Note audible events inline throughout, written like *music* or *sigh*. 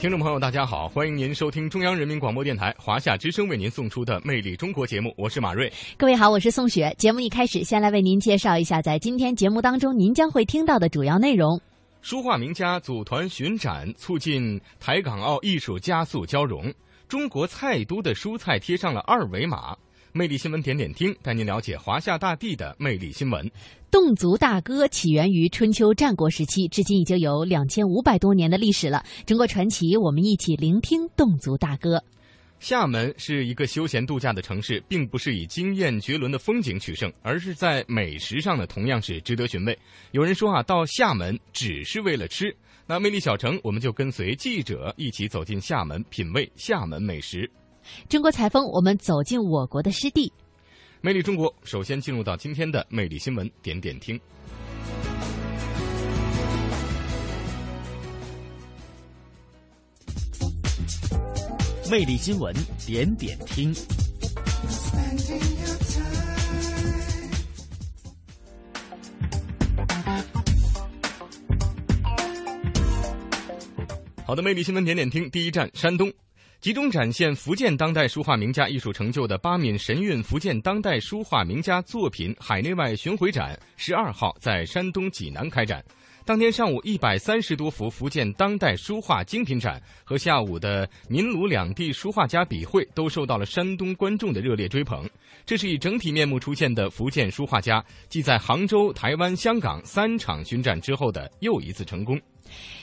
听众朋友，大家好，欢迎您收听中央人民广播电台华夏之声为您送出的《魅力中国》节目，我是马瑞。各位好，我是宋雪。节目一开始，先来为您介绍一下在今天节目当中您将会听到的主要内容。书画名家组团巡展，促进台港澳艺术加速交融。中国菜都的蔬菜贴上了二维码。魅力新闻点点听，带您了解华夏大地的魅力新闻。侗族大歌起源于春秋战国时期，至今已经有两千五百多年的历史了。中国传奇，我们一起聆听侗族大歌。厦门是一个休闲度假的城市，并不是以惊艳绝伦的风景取胜，而是在美食上呢，同样是值得寻味。有人说啊，到厦门只是为了吃。那魅力小城，我们就跟随记者一起走进厦门，品味厦门美食。中国采风，我们走进我国的湿地。魅力中国，首先进入到今天的魅力新闻点点听。魅力新闻点点听。好的，魅力新闻点点听，第一站山东，集中展现福建当代书画名家艺术成就的八闽神韵福建当代书画名家作品海内外巡回展，十二号在山东济南开展。当天上午，一百三十多幅福建当代书画精品展和下午的民鲁两地书画家笔会都受到了山东观众的热烈追捧。这是以整体面目出现的福建书画家，继在杭州、台湾、香港三场巡展之后的又一次成功。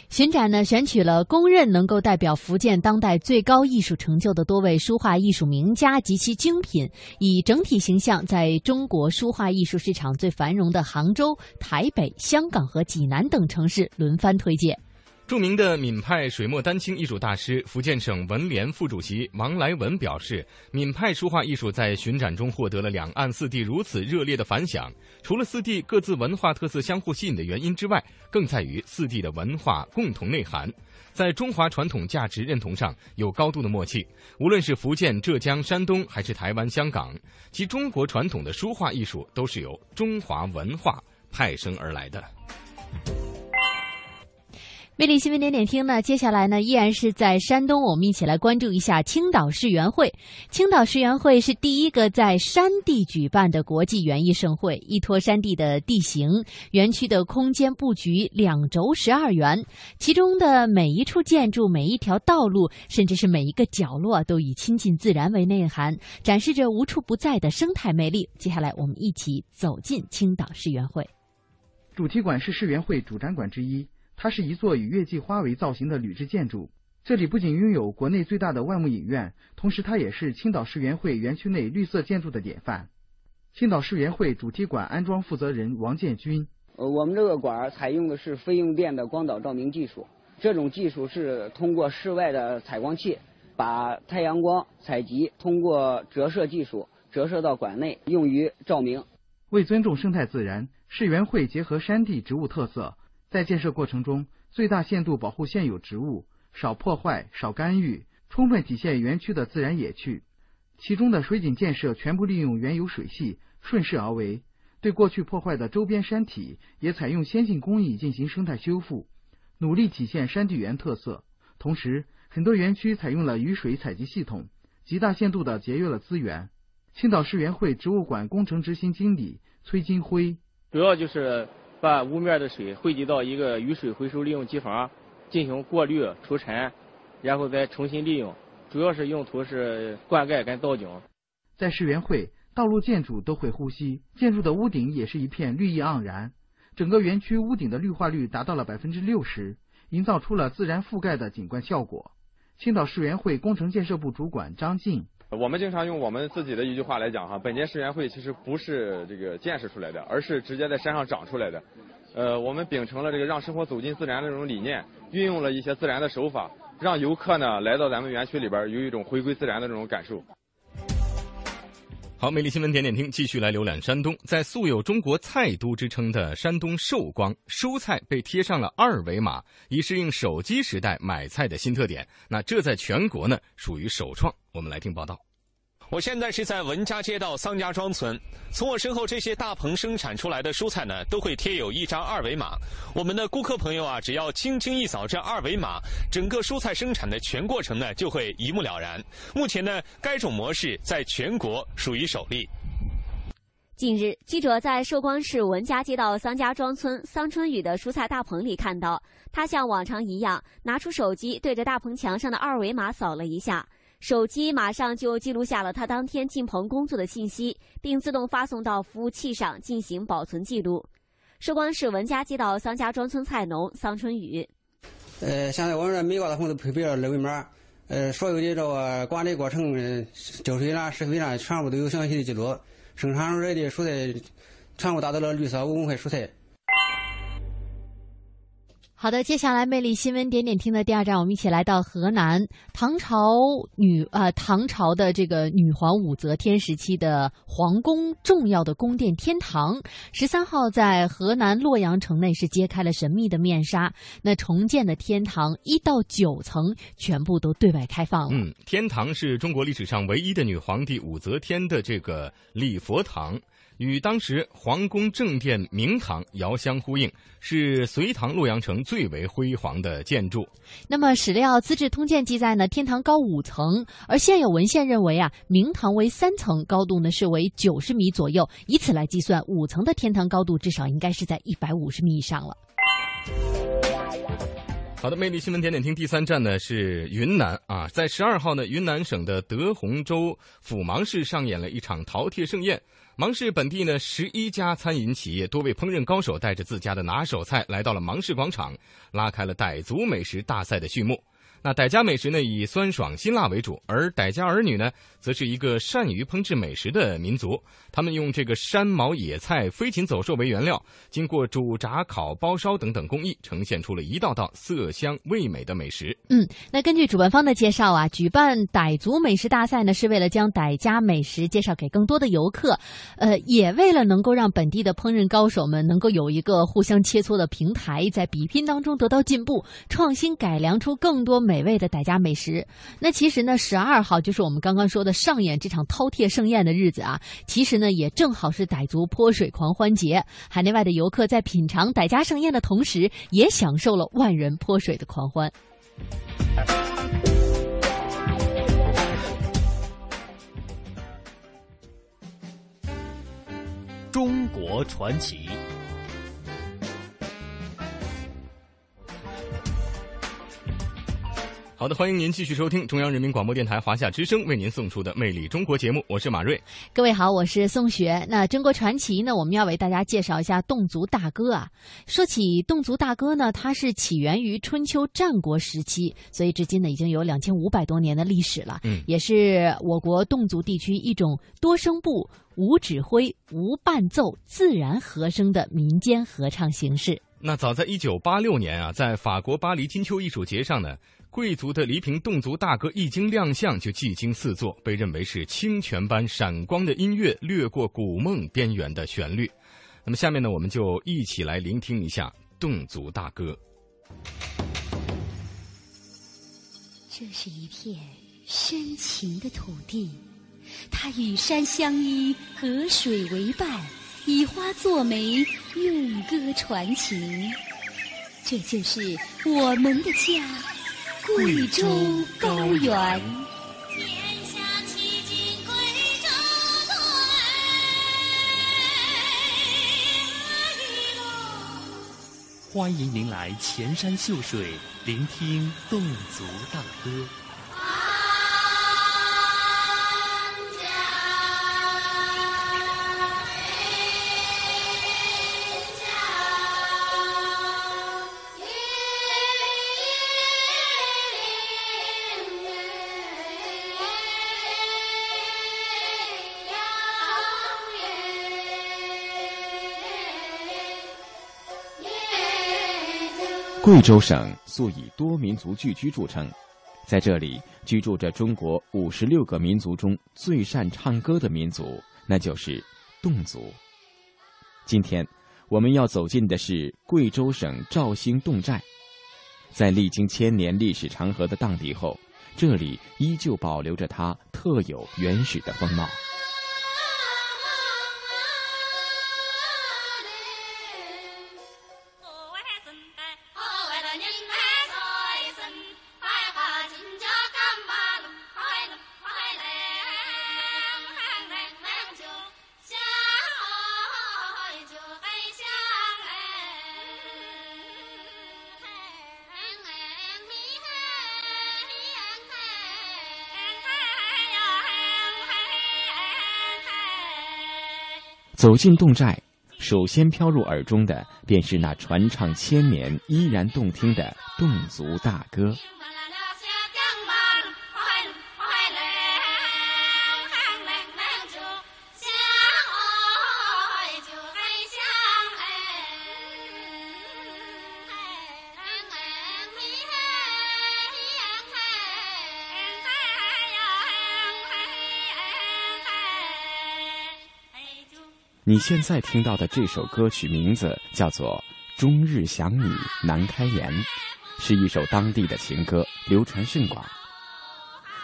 巡展呢，选取了公认能够代表福建当代最高艺术成就的多位书画艺术名家及其精品，以整体形象在中国书画艺术市场最繁荣的杭州、台北、香港和济南等城市轮番推介。著名的闽派水墨丹青艺术大师、福建省文联副主席王来文表示，闽派书画艺术在巡展中获得了两岸四地如此热烈的反响。除了四地各自文化特色相互吸引的原因之外，更在于四地的文化共同内涵，在中华传统价值认同上有高度的默契。无论是福建、浙江、山东，还是台湾、香港，其中国传统的书画艺术都是由中华文化派生而来的。魅力新闻点点听呢，接下来呢依然是在山东，我们一起来关注一下青岛世园会。青岛世园会是第一个在山地举办的国际园艺盛会，依托山地的地形，园区的空间布局两轴十二园，其中的每一处建筑、每一条道路，甚至是每一个角落，都以亲近自然为内涵，展示着无处不在的生态魅力。接下来，我们一起走进青岛世园会。主题馆是世园会主展馆之一。它是一座以月季花为造型的铝制建筑。这里不仅拥有国内最大的万木影院，同时它也是青岛世园会园区内绿色建筑的典范。青岛世园会主题馆安装负责人王建军：呃，我们这个馆采用的是非用电的光导照明技术，这种技术是通过室外的采光器把太阳光采集，通过折射技术折射到馆内，用于照明。为尊重生态自然，世园会结合山地植物特色。在建设过程中，最大限度保护现有植物，少破坏、少干预，充分体现园区的自然野趣。其中的水井建设全部利用原有水系，顺势而为。对过去破坏的周边山体，也采用先进工艺进行生态修复，努力体现山地园特色。同时，很多园区采用了雨水采集系统，极大限度的节约了资源。青岛市园会植物馆工程执行经理崔金辉，主要就是。把屋面的水汇集到一个雨水回收利用机房进行过滤除尘，然后再重新利用。主要是用途是灌溉跟造景。在世园会，道路建筑都会呼吸，建筑的屋顶也是一片绿意盎然。整个园区屋顶的绿化率达到了百分之六十，营造出了自然覆盖的景观效果。青岛世园会工程建设部主管张静。我们经常用我们自己的一句话来讲哈，本届世园会其实不是这个建设出来的，而是直接在山上长出来的。呃，我们秉承了这个让生活走进自然的这种理念，运用了一些自然的手法，让游客呢来到咱们园区里边有一种回归自然的这种感受。好，美丽新闻点点听，继续来浏览山东。在素有“中国菜都”之称的山东寿光，蔬菜被贴上了二维码，以适应手机时代买菜的新特点。那这在全国呢属于首创。我们来听报道。我现在是在文家街道桑家庄村，从我身后这些大棚生产出来的蔬菜呢，都会贴有一张二维码。我们的顾客朋友啊，只要轻轻一扫这二维码，整个蔬菜生产的全过程呢，就会一目了然。目前呢，该种模式在全国属于首例。近日，记者在寿光市文家街道桑家庄村桑春雨的蔬菜大棚里看到，他像往常一样拿出手机，对着大棚墙上的二维码扫了一下。手机马上就记录下了他当天进棚工作的信息，并自动发送到服务器上进行保存记录。寿光市文家街道桑家庄村菜农桑春雨，呃，现在我们这每个大棚都配备了二维码，呃，所有的这个管理过程、浇水啦、施肥啦，全部都有详细的记录。生产出来的蔬菜全部达到了绿色无公害蔬菜。好的，接下来魅力新闻点点听的第二站，我们一起来到河南唐朝女啊唐朝的这个女皇武则天时期的皇宫重要的宫殿天堂，十三号在河南洛阳城内是揭开了神秘的面纱。那重建的天堂一到九层全部都对外开放了。嗯，天堂是中国历史上唯一的女皇帝武则天的这个礼佛堂。与当时皇宫正殿明堂遥相呼应，是隋唐洛阳城最为辉煌的建筑。那么史料《资治通鉴》记载呢，天堂高五层，而现有文献认为啊，明堂为三层，高度呢是为九十米左右，以此来计算，五层的天堂高度至少应该是在一百五十米以上了。好的，魅力新闻点点听第三站呢是云南啊，在十二号呢，云南省的德宏州阜芒市上演了一场饕餮盛宴。芒市本地呢，十一家餐饮企业多位烹饪高手带着自家的拿手菜来到了芒市广场，拉开了傣族美食大赛的序幕。那傣家美食呢，以酸爽辛辣为主，而傣家儿女呢，则是一个善于烹制美食的民族。他们用这个山毛野菜、飞禽走兽为原料，经过煮、炸、烤、包、烧等等工艺，呈现出了一道道色香味美的美食。嗯，那根据主办方的介绍啊，举办傣族美食大赛呢，是为了将傣家美食介绍给更多的游客，呃，也为了能够让本地的烹饪高手们能够有一个互相切磋的平台，在比拼当中得到进步，创新改良出更多。美味的傣家美食，那其实呢，十二号就是我们刚刚说的上演这场饕餮盛宴的日子啊。其实呢，也正好是傣族泼水狂欢节。海内外的游客在品尝傣家盛宴的同时，也享受了万人泼水的狂欢。中国传奇。好的，欢迎您继续收听中央人民广播电台华夏之声为您送出的《魅力中国》节目，我是马瑞。各位好，我是宋雪。那中国传奇呢，我们要为大家介绍一下侗族大歌啊。说起侗族大歌呢，它是起源于春秋战国时期，所以至今呢已经有两千五百多年的历史了。嗯，也是我国侗族地区一种多声部、无指挥、无伴奏、自然和声的民间合唱形式。那早在一九八六年啊，在法国巴黎金秋艺术节上呢。贵族的黎平侗族大歌一经亮相就技惊四座，被认为是清泉般闪光的音乐，掠过古梦边缘的旋律。那么下面呢，我们就一起来聆听一下侗族大歌。这是一片深情的土地，它与山相依，河水为伴，以花作媒，用歌传情。这就是我们的家。贵州高原，天下奇景贵州欢迎您来前山秀水，聆听侗族大歌。贵州省素以多民族聚居著称，在这里居住着中国五十六个民族中最善唱歌的民族，那就是侗族。今天我们要走进的是贵州省肇兴侗寨，在历经千年历史长河的荡涤后，这里依旧保留着它特有原始的风貌。走进侗寨，首先飘入耳中的便是那传唱千年、依然动听的侗族大歌。你现在听到的这首歌曲名字叫做《终日想你难开言》，是一首当地的情歌，流传甚广。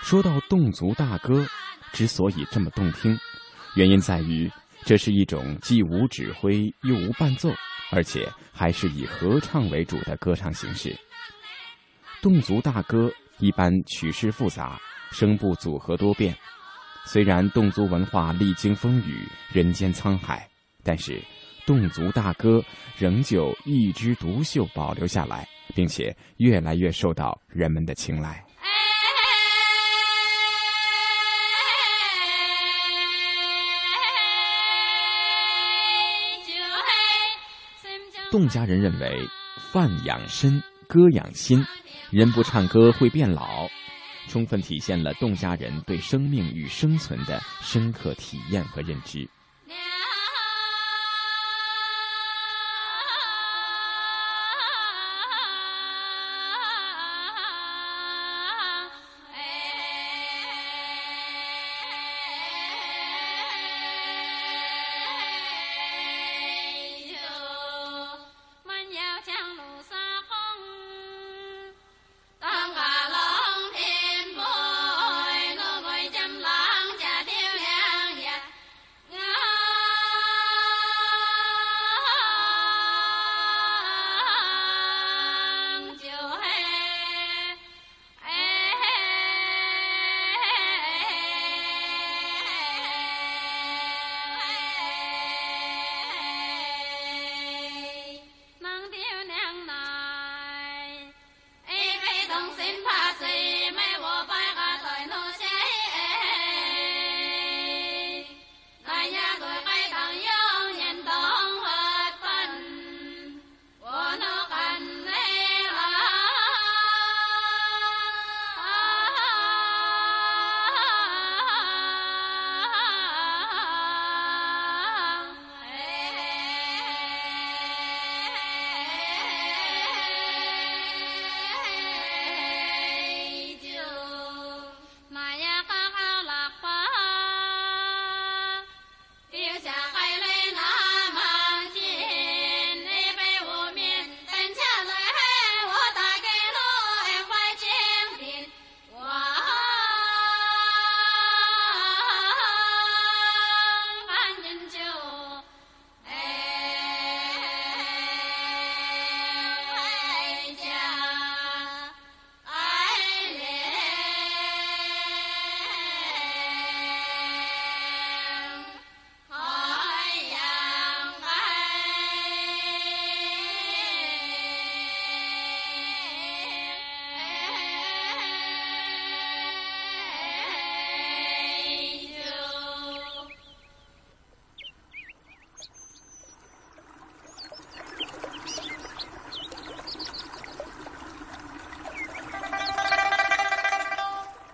说到侗族大歌，之所以这么动听，原因在于这是一种既无指挥又无伴奏，而且还是以合唱为主的歌唱形式。侗族大歌一般曲式复杂，声部组合多变。虽然侗族文化历经风雨，人间沧海，但是侗族大歌仍旧一枝独秀，保留下来，并且越来越受到人们的青睐。侗家人认为，饭养身，歌养心，人不唱歌会变老。充分体现了侗家人对生命与生存的深刻体验和认知。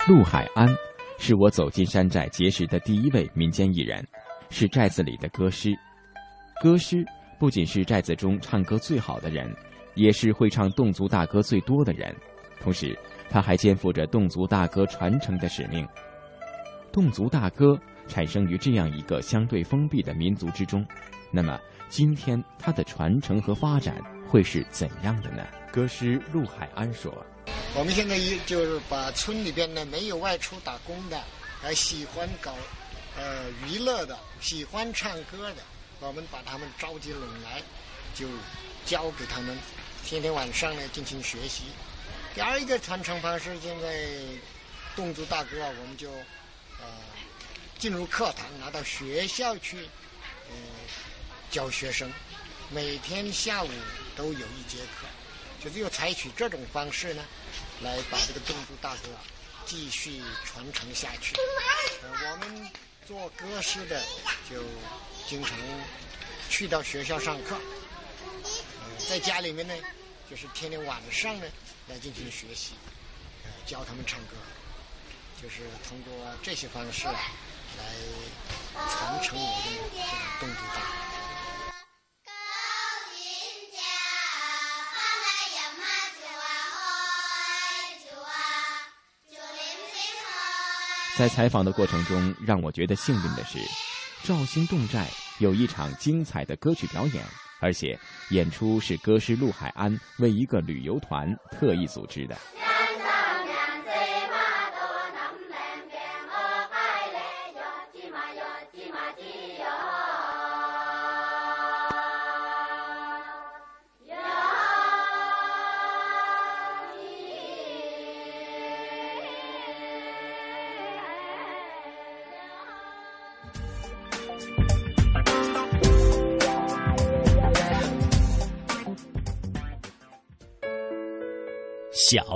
陆海安是我走进山寨结识的第一位民间艺人，是寨子里的歌师。歌师不仅是寨子中唱歌最好的人，也是会唱侗族大歌最多的人，同时他还肩负着侗族大歌传承的使命。侗族大歌产生于这样一个相对封闭的民族之中，那么今天它的传承和发展会是怎样的呢？歌师陆海安说：“我们现在一就是把村里边呢没有外出打工的，还喜欢搞呃娱乐的，喜欢唱歌的，我们把他们召集拢来，就教给他们，天天晚上呢进行学习。第二一个传承方式，现在侗族大歌啊，我们就。”呃，进入课堂，拿到学校去，呃，教学生，每天下午都有一节课，就是要采取这种方式呢，来把这个侗族大歌继续传承下去。我们做歌师的就经常去到学校上课，呃，在家里面呢，就是天天晚上呢来进行学习，呃，教他们唱歌。就是通过这些方式来传承我们的这个侗族在采访的过程中，让我觉得幸运的是，肇兴侗寨有一场精彩的歌曲表演，而且演出是歌师陆海安为一个旅游团特意组织的。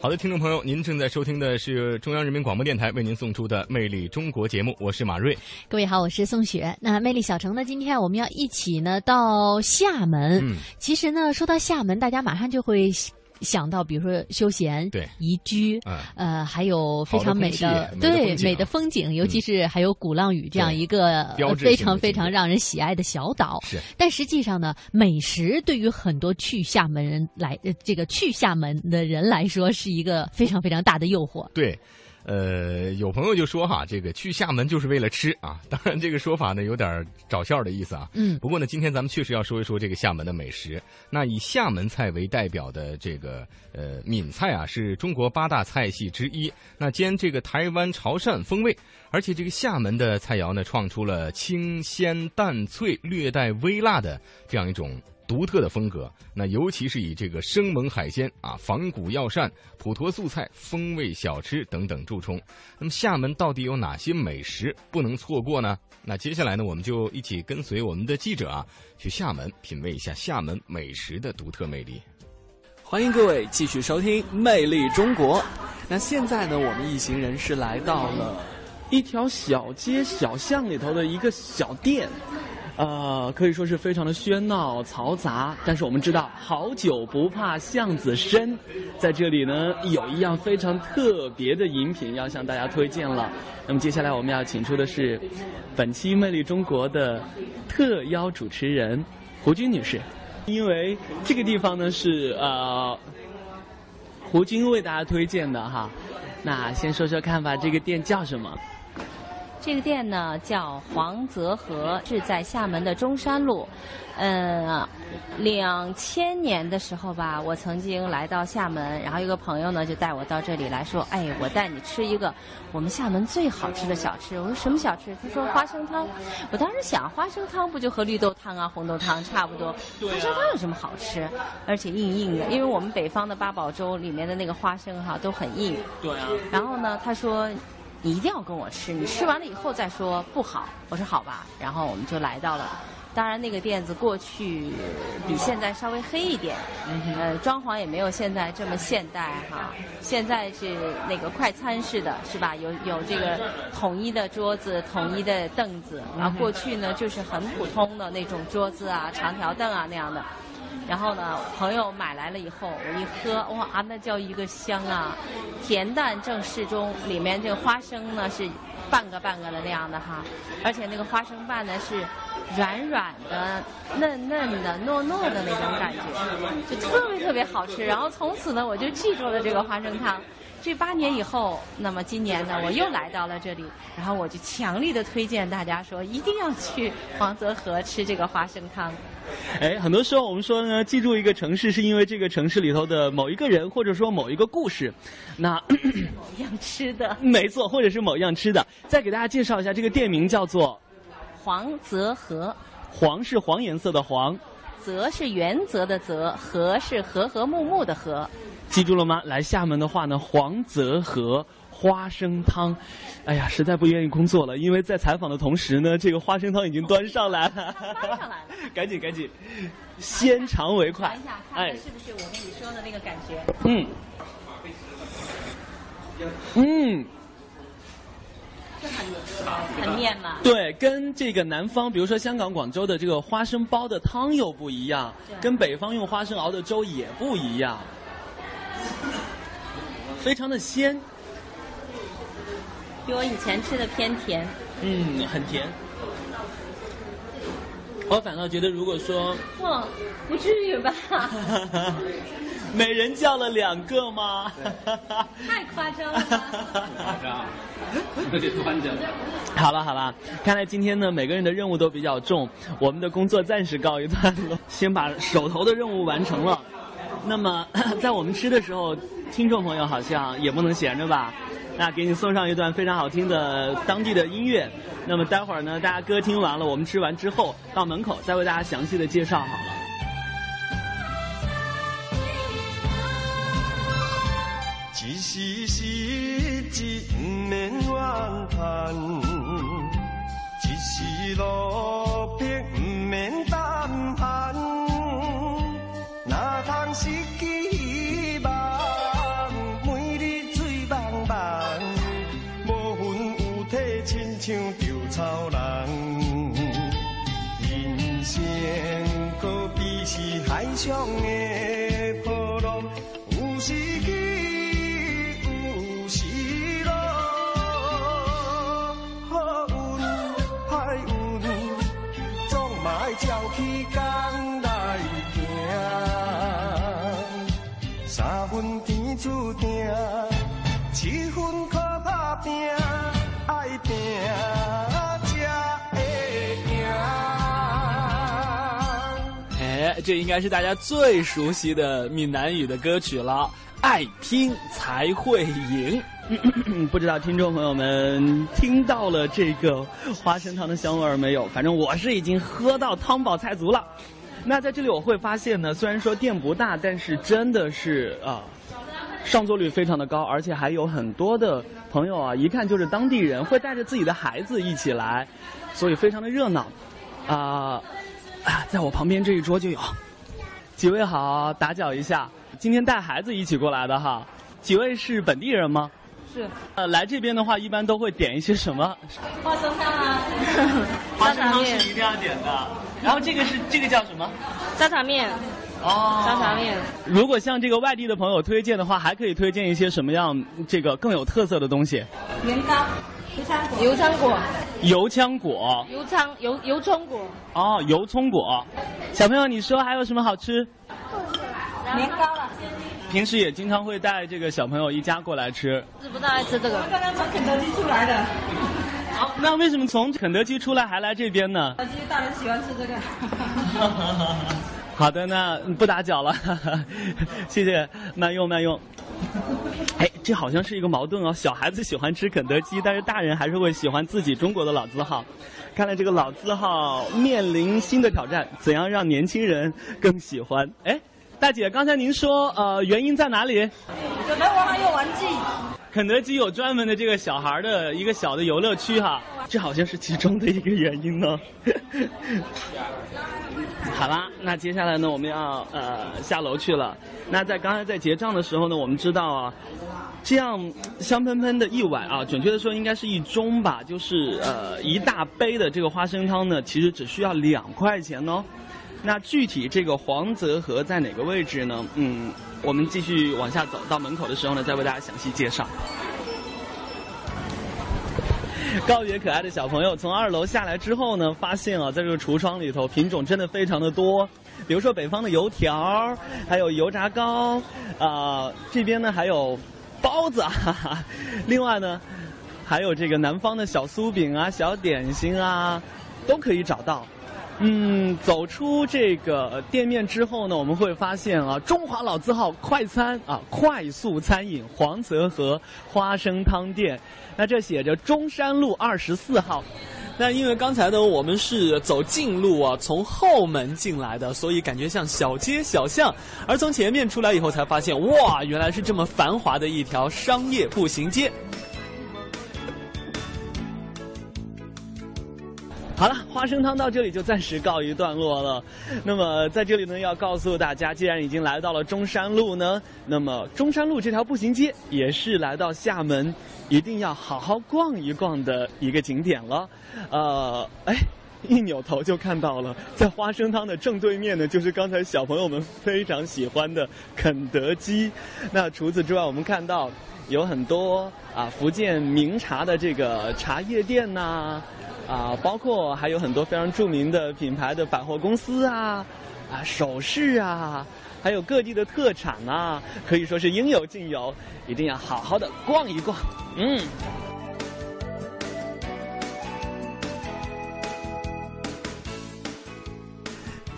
好的，听众朋友，您正在收听的是中央人民广播电台为您送出的《魅力中国》节目，我是马瑞。各位好，我是宋雪。那魅力小城呢？今天我们要一起呢到厦门。嗯，其实呢，说到厦门，大家马上就会。想到比如说休闲、对。宜居，呃，还有非常美的对美的风景，尤其是还有鼓浪屿这样一个非常非常让人喜爱的小岛。是，但实际上呢，美食对于很多去厦门人来，这个去厦门的人来说，是一个非常非常大的诱惑。对。呃，有朋友就说哈，这个去厦门就是为了吃啊。*laughs* 当然，这个说法呢有点找笑的意思啊。嗯。不过呢，今天咱们确实要说一说这个厦门的美食。那以厦门菜为代表的这个呃闽菜啊，是中国八大菜系之一。那兼这个台湾潮汕风味，而且这个厦门的菜肴呢，创出了清鲜淡脆、略带微辣的这样一种。独特的风格，那尤其是以这个生猛海鲜啊、仿古药膳、普陀素菜、风味小吃等等著称。那么厦门到底有哪些美食不能错过呢？那接下来呢，我们就一起跟随我们的记者啊，去厦门品味一下厦门美食的独特魅力。欢迎各位继续收听《魅力中国》。那现在呢，我们一行人是来到了一条小街小巷里头的一个小店。呃，可以说是非常的喧闹嘈杂，但是我们知道，好酒不怕巷子深，在这里呢，有一样非常特别的饮品要向大家推荐了。那么接下来我们要请出的是本期《魅力中国》的特邀主持人胡军女士，因为这个地方呢是呃胡军为大家推荐的哈。那先说说看吧，这个店叫什么？这个店呢叫黄泽和，是在厦门的中山路。嗯，两千年的时候吧，我曾经来到厦门，然后一个朋友呢就带我到这里来说：“哎，我带你吃一个我们厦门最好吃的小吃。”我说：“什么小吃？”他说：“花生汤。”我当时想，花生汤不就和绿豆汤啊、红豆汤差不多？花生汤有什么好吃？而且硬硬的，因为我们北方的八宝粥里面的那个花生哈都很硬。对啊。然后呢，他说。你一定要跟我吃，你吃完了以后再说不好。我说好吧，然后我们就来到了。当然，那个店子过去比现在稍微黑一点，呃，装潢也没有现在这么现代哈。现在是那个快餐式的，是吧？有有这个统一的桌子、统一的凳子。然后过去呢，就是很普通的那种桌子啊、长条凳啊那样的。然后呢，朋友买来了以后，我一喝，哇，那叫一个香啊！甜淡正适中，里面这个花生呢是半个半个的那样的哈，而且那个花生瓣呢是软软的、嫩嫩的、糯糯的那种感觉，就特别特别好吃。然后从此呢，我就记住了这个花生汤。这八年以后，那么今年呢，我又来到了这里，然后我就强力的推荐大家说，一定要去黄泽河吃这个花生汤。*laughs* 哎，很多时候我们说呢，记住一个城市是因为这个城市里头的某一个人，或者说某一个故事。那某样吃的，没错，或者是某样吃的。再给大家介绍一下，这个店名叫做黄泽河。黄是黄颜色的黄，泽是原则的泽，和是和和睦睦的和。记住了吗？来厦门的话呢，黄泽河花生汤。哎呀，实在不愿意工作了，因为在采访的同时呢，这个花生汤已经端上来了。端上来了，赶紧赶紧，先尝为快。尝一下，看看是不是我跟你说的那个感觉。嗯。嗯。很很面嘛。对，跟这个南方，比如说香港、广州的这个花生煲的汤又不一样，跟北方用花生熬的粥也不一样，非常的鲜。比我以前吃的偏甜。嗯，很甜。我反倒觉得，如果说哇，不至于吧？*laughs* 每人叫了两个吗？太夸张了。夸张，那就端着。好了好了，看来今天呢，每个人的任务都比较重，我们的工作暂时告一段落，*laughs* 先把手头的任务完成了。那么，*coughs* 在我们吃的时候，听众朋友好像也不能闲着吧？那给你送上一段非常好听的当地的音乐。那么待会儿呢，大家歌听完了，我们吃完之后到门口再为大家详细的介绍好了。一时失志不免怨叹，一时落魄不免胆寒，哪通失去人，人生可比是海上的波浪，有时起，有时落。好运歹运，总嘛要照起工来行。三分天注定，七分靠打拼。这应该是大家最熟悉的闽南语的歌曲了，爱拼才会赢。*coughs* 不知道听众朋友们听到了这个花生汤的香味儿没有？反正我是已经喝到汤饱菜足了。那在这里我会发现呢，虽然说店不大，但是真的是啊，上座率非常的高，而且还有很多的朋友啊，一看就是当地人，会带着自己的孩子一起来，所以非常的热闹。啊，在我旁边这一桌就有几位好，打搅一下，今天带孩子一起过来的哈，几位是本地人吗？是。呃，来这边的话，一般都会点一些什么？*laughs* 花生汤啊，花生汤是一定要点的。然后这个是这个叫什么？沙茶面。哦。沙茶面。如果向这个外地的朋友推荐的话，还可以推荐一些什么样这个更有特色的东西？年糕、油枪果、油枪果、油枪果、油枪油油葱果。哦，油葱果。小朋友，你说还有什么好吃？年糕了。平时也经常会带这个小朋友一家过来吃。是不大爱吃这个。我刚刚从肯德基出来的。好，那为什么从肯德基出来还来这边呢？肯德基大人喜欢吃这个。*laughs* 好的，那不打搅了，*laughs* 谢谢，慢用慢用。*laughs* 哎，这好像是一个矛盾哦，小孩子喜欢吃肯德基，但是大人还是会喜欢自己中国的老字号。看来这个老字号面临新的挑战，怎样让年轻人更喜欢？哎。大姐，刚才您说，呃，原因在哪里？有的娃娃有玩具。肯德基有专门的这个小孩的一个小的游乐区哈，这好像是其中的一个原因呢。*laughs* 好啦，那接下来呢，我们要呃下楼去了。那在刚才在结账的时候呢，我们知道啊，这样香喷喷的一碗啊，准确的说应该是一盅吧，就是呃一大杯的这个花生汤呢，其实只需要两块钱哦。那具体这个黄泽河在哪个位置呢？嗯，我们继续往下走，到门口的时候呢，再为大家详细介绍。告别可爱的小朋友，从二楼下来之后呢，发现啊，在这个橱窗里头品种真的非常的多，比如说北方的油条，还有油炸糕，啊，这边呢还有包子，*laughs* 哈哈，另外呢，还有这个南方的小酥饼啊、小点心啊，都可以找到。嗯，走出这个店面之后呢，我们会发现啊，中华老字号快餐啊，快速餐饮黄泽河花生汤店，那这写着中山路二十四号。那因为刚才呢，我们是走近路啊，从后门进来的，所以感觉像小街小巷。而从前面出来以后，才发现哇，原来是这么繁华的一条商业步行街。好了，花生汤到这里就暂时告一段落了。那么在这里呢，要告诉大家，既然已经来到了中山路呢，那么中山路这条步行街也是来到厦门一定要好好逛一逛的一个景点了。呃，哎，*laughs* 一扭头就看到了，在花生汤的正对面呢，就是刚才小朋友们非常喜欢的肯德基。那除此之外，我们看到有很多啊福建名茶的这个茶叶店呐。啊，包括还有很多非常著名的品牌的百货公司啊，啊，首饰啊，还有各地的特产啊，可以说是应有尽有，一定要好好的逛一逛，嗯。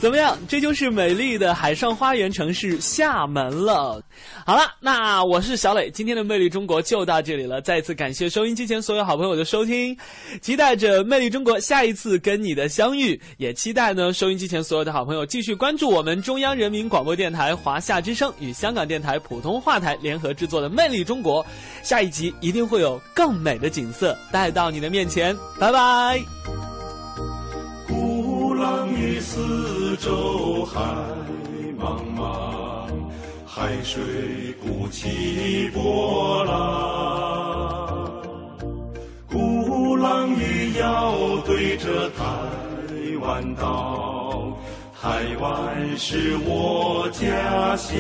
怎么样？这就是美丽的海上花园城市厦门了。好了，那我是小磊，今天的《魅力中国》就到这里了。再次感谢收音机前所有好朋友的收听，期待着《魅力中国》下一次跟你的相遇，也期待呢收音机前所有的好朋友继续关注我们中央人民广播电台华夏之声与香港电台普通话台联合制作的《魅力中国》，下一集一定会有更美的景色带到你的面前。拜拜。浪与四周海茫茫，海水不起波浪。鼓浪屿要对着台湾岛，台湾是我家乡。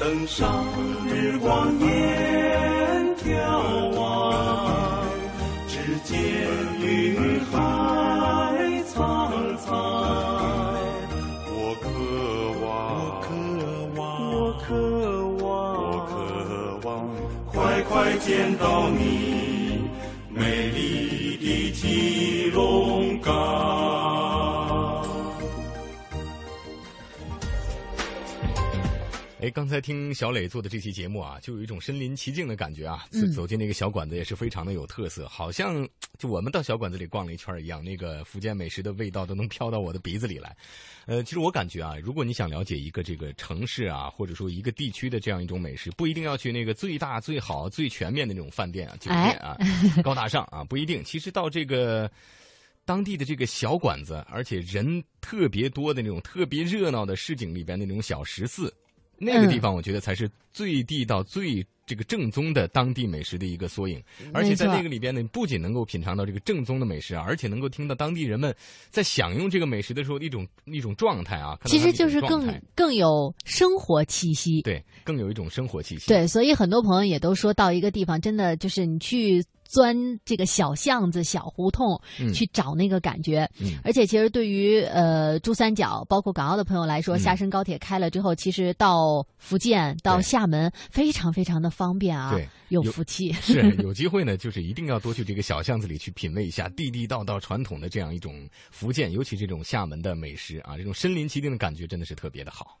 登上日光岩眺望，只见快快见到你美丽的基隆港。哎，刚才听小磊做的这期节目啊，就有一种身临其境的感觉啊。走进那个小馆子也是非常的有特色，好像。就我们到小馆子里逛了一圈一样，那个福建美食的味道都能飘到我的鼻子里来。呃，其实我感觉啊，如果你想了解一个这个城市啊，或者说一个地区的这样一种美食，不一定要去那个最大、最好、最全面的那种饭店啊、酒店啊、高大上啊，不一定。其实到这个当地的这个小馆子，而且人特别多的那种特别热闹的市井里边那种小食肆，那个地方我觉得才是最地道、最。这个正宗的当地美食的一个缩影，而且在那个里边呢，不仅能够品尝到这个正宗的美食啊，而且能够听到当地人们在享用这个美食的时候的一种一种状态啊。其实就是更更有生活气息，对，更有一种生活气息。对，所以很多朋友也都说到一个地方，真的就是你去。钻这个小巷子、小胡同去找那个感觉，而且其实对于呃珠三角包括港澳的朋友来说，厦深高铁开了之后，其实到福建、到厦门非常非常的方便啊，对。有福气。是有机会呢，就是一定要多去这个小巷子里去品味一下地地道道传统的这样一种福建，尤其这种厦门的美食啊，这种身临其境的感觉真的是特别的好。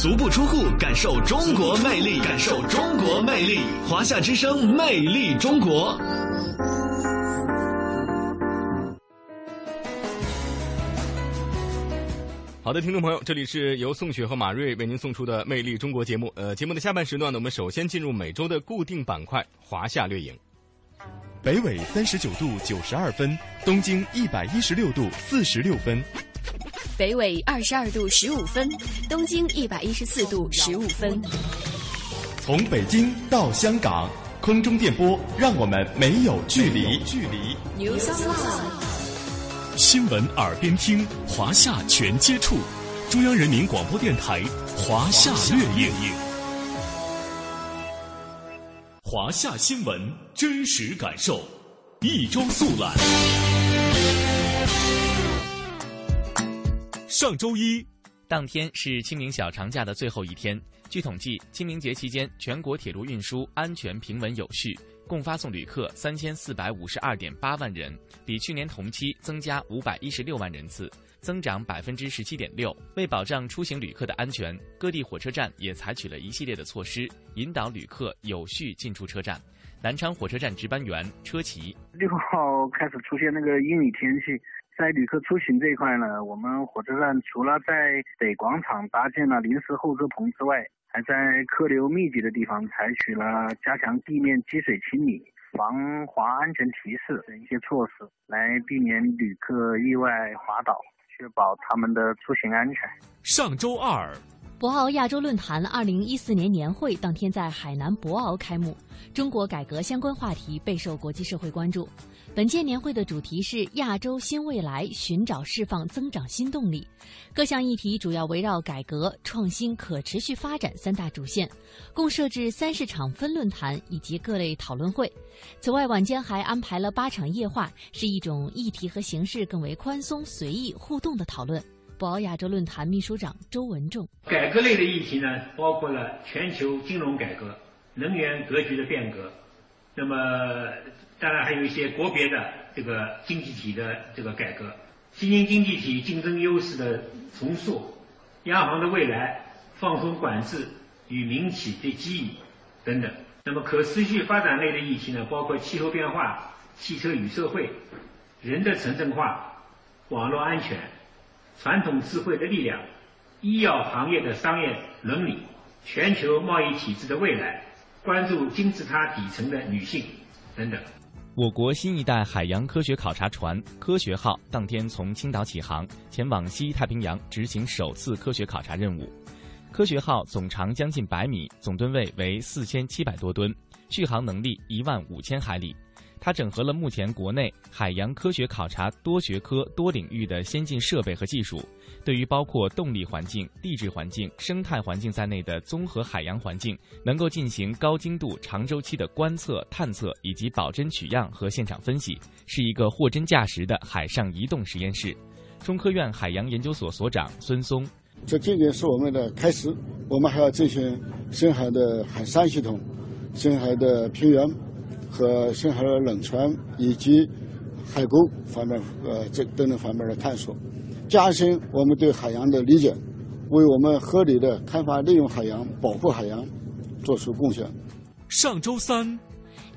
足不出户，感受中国魅力，感受中国魅力。华夏之声，魅力中国。好的，听众朋友，这里是由宋雪和马瑞为您送出的《魅力中国》节目。呃，节目的下半时段呢，我们首先进入每周的固定板块——华夏掠影。北纬三十九度九十二分，东经一百一十六度四十六分。北纬二十二度十五分，东经一百一十四度十五分。从北京到香港，空中电波让我们没有距离。距离。新闻耳边听，华夏全接触，中央人民广播电台华夏掠影，华夏新闻真实感受，一周速览。上周一，当天是清明小长假的最后一天。据统计，清明节期间，全国铁路运输安全平稳有序。共发送旅客三千四百五十二点八万人，比去年同期增加五百一十六万人次，增长百分之十七点六。为保障出行旅客的安全，各地火车站也采取了一系列的措施，引导旅客有序进出车站。南昌火车站值班员车骑六号开始出现那个阴雨天气，在旅客出行这一块呢，我们火车站除了在北广场搭建了临时候车棚之外，还在客流密集的地方采取了加强地面积水清理、防滑安全提示等一些措施，来避免旅客意外滑倒，确保他们的出行安全。上周二。博鳌亚洲论坛二零一四年年会当天在海南博鳌开幕，中国改革相关话题备受国际社会关注。本届年会的主题是“亚洲新未来，寻找释放增长新动力”，各项议题主要围绕改革、创新、可持续发展三大主线，共设置三十场分论坛以及各类讨论会。此外，晚间还安排了八场夜话，是一种议题和形式更为宽松、随意、互动的讨论。博鳌亚洲论坛秘书长周文重：改革类的议题呢，包括了全球金融改革、能源格局的变革，那么当然还有一些国别的这个经济体的这个改革，新兴经济体竞争优势的重塑，央行的未来，放松管制与民企的机遇等等。那么可持续发展类的议题呢，包括气候变化、汽车与社会、人的城镇化、网络安全。传统智慧的力量，医药行业的商业伦理，全球贸易体制的未来，关注金字塔底层的女性等等。我国新一代海洋科学考察船“科学号”当天从青岛起航，前往西太平洋执行首次科学考察任务。“科学号”总长将近百米，总吨位为四千七百多吨，续航能力一万五千海里。它整合了目前国内海洋科学考察多学科多领域的先进设备和技术，对于包括动力环境、地质环境、生态环境在内的综合海洋环境，能够进行高精度、长周期的观测、探测以及保真取样和现场分析，是一个货真价实的海上移动实验室。中科院海洋研究所所长孙松：这仅仅是我们的开始，我们还要进行深海的海山系统、深海的平原。和深海的冷泉以及海沟方面，呃，这等等方面的探索，加深我们对海洋的理解。为我们合理的开发利用海洋、保护海洋做出贡献。上周三。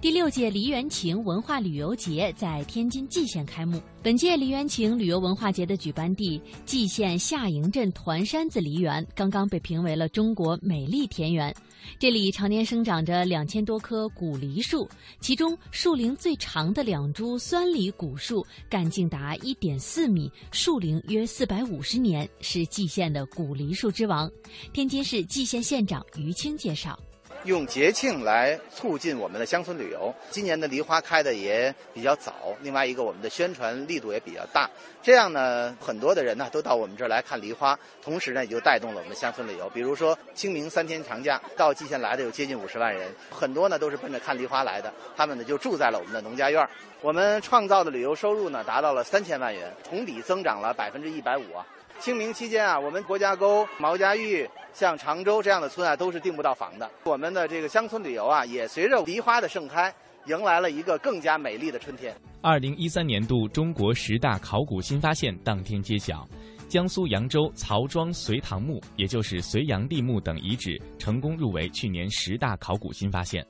第六届梨园情文化旅游节在天津蓟县开幕。本届梨园情旅游文化节的举办地蓟县下营镇团山子梨园刚刚被评为了中国美丽田园。这里常年生长着两千多棵古梨树，其中树龄最长的两株酸梨古树干径达一点四米，树龄约四百五十年，是蓟县的古梨树之王。天津市蓟县县长于青介绍。用节庆来促进我们的乡村旅游。今年的梨花开的也比较早，另外一个我们的宣传力度也比较大。这样呢，很多的人呢都到我们这儿来看梨花，同时呢也就带动了我们的乡村旅游。比如说清明三天长假到蓟县来的有接近五十万人，很多呢都是奔着看梨花来的，他们呢就住在了我们的农家院儿。我们创造的旅游收入呢达到了三千万元，同比增长了百分之一百五啊。清明期间啊，我们国家沟、毛家峪、像常州这样的村啊，都是订不到房的。我们的这个乡村旅游啊，也随着梨花的盛开，迎来了一个更加美丽的春天。二零一三年度中国十大考古新发现当天揭晓，江苏扬州曹庄隋唐墓，也就是隋炀帝墓等遗址，成功入围去年十大考古新发现。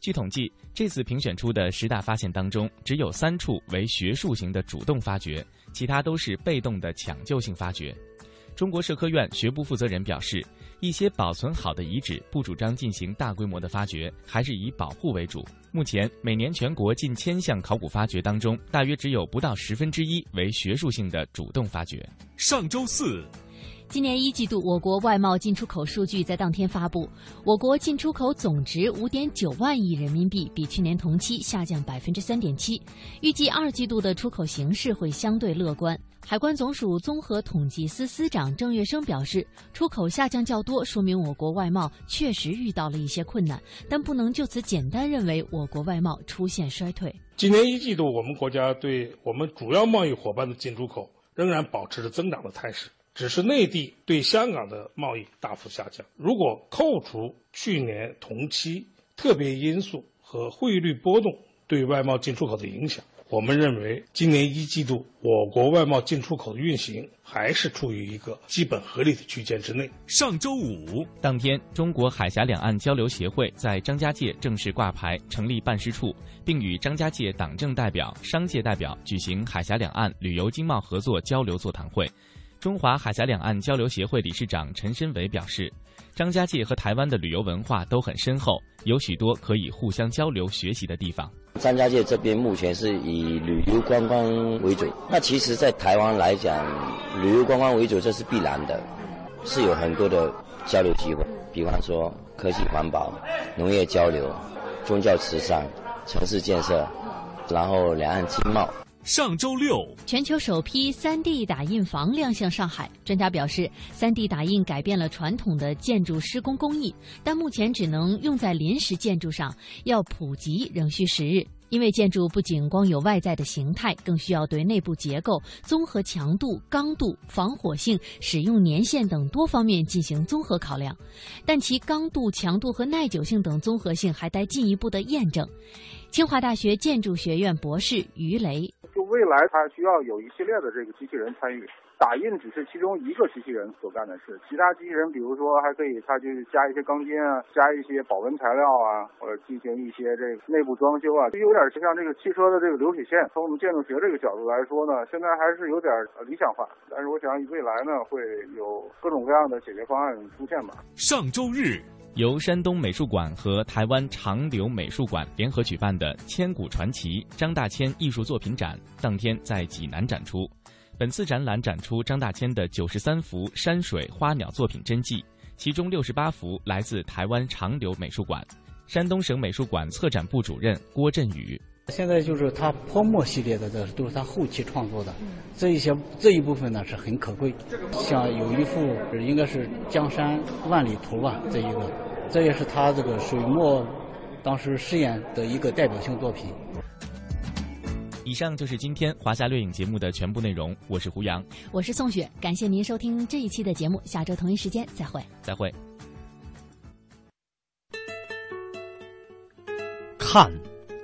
据统计，这次评选出的十大发现当中，只有三处为学术型的主动发掘。其他都是被动的抢救性发掘。中国社科院学部负责人表示，一些保存好的遗址不主张进行大规模的发掘，还是以保护为主。目前，每年全国近千项考古发掘当中，大约只有不到十分之一为学术性的主动发掘。上周四。今年一季度，我国外贸进出口数据在当天发布，我国进出口总值五点九万亿人民币，比去年同期下降百分之三点七。预计二季度的出口形势会相对乐观。海关总署综合统计司司长郑月生表示，出口下降较多，说明我国外贸确实遇到了一些困难，但不能就此简单认为我国外贸出现衰退。今年一季度，我们国家对我们主要贸易伙伴的进出口仍然保持着增长的态势。只是内地对香港的贸易大幅下降。如果扣除去年同期特别因素和汇率波动对外贸进出口的影响，我们认为今年一季度我国外贸进出口的运行还是处于一个基本合理的区间之内。上周五当天，中国海峡两岸交流协会在张家界正式挂牌成立办事处，并与张家界党政代表、商界代表举行海峡两岸旅游经贸合作交流座谈会。中华海峡两岸交流协会理事长陈申伟表示，张家界和台湾的旅游文化都很深厚，有许多可以互相交流学习的地方。张家界这边目前是以旅游观光为主，那其实，在台湾来讲，旅游观光为主这是必然的，是有很多的交流机会，比方说科技环保、农业交流、宗教慈善、城市建设，然后两岸经贸。上周六，全球首批 3D 打印房亮相上海。专家表示，3D 打印改变了传统的建筑施工工艺，但目前只能用在临时建筑上，要普及仍需时日。因为建筑不仅光有外在的形态，更需要对内部结构、综合强度、刚度、防火性、使用年限等多方面进行综合考量。但其刚度、强度和耐久性等综合性还待进一步的验证。清华大学建筑学院博士于雷。未来，它需要有一系列的这个机器人参与，打印只是其中一个机器人所干的事，其他机器人，比如说还可以，它去加一些钢筋啊，加一些保温材料啊，或者进行一些这个内部装修啊，就有点像这个汽车的这个流水线。从我们建筑学这个角度来说呢，现在还是有点理想化，但是我想未来呢，会有各种各样的解决方案出现吧。上周日。由山东美术馆和台湾长留美术馆联合举办的“千古传奇”张大千艺术作品展当天在济南展出。本次展览展出张大千的九十三幅山水花鸟作品真迹，其中六十八幅来自台湾长留美术馆。山东省美术馆策展部主任郭振宇。现在就是他泼墨系列的，这都是他后期创作的，这一些这一部分呢是很可贵。像有一幅应该是《江山万里图》吧，这一个，这也是他这个水墨当时实验的一个代表性作品。以上就是今天华夏掠影节目的全部内容，我是胡杨，我是宋雪，感谢您收听这一期的节目，下周同一时间再会，再会。看。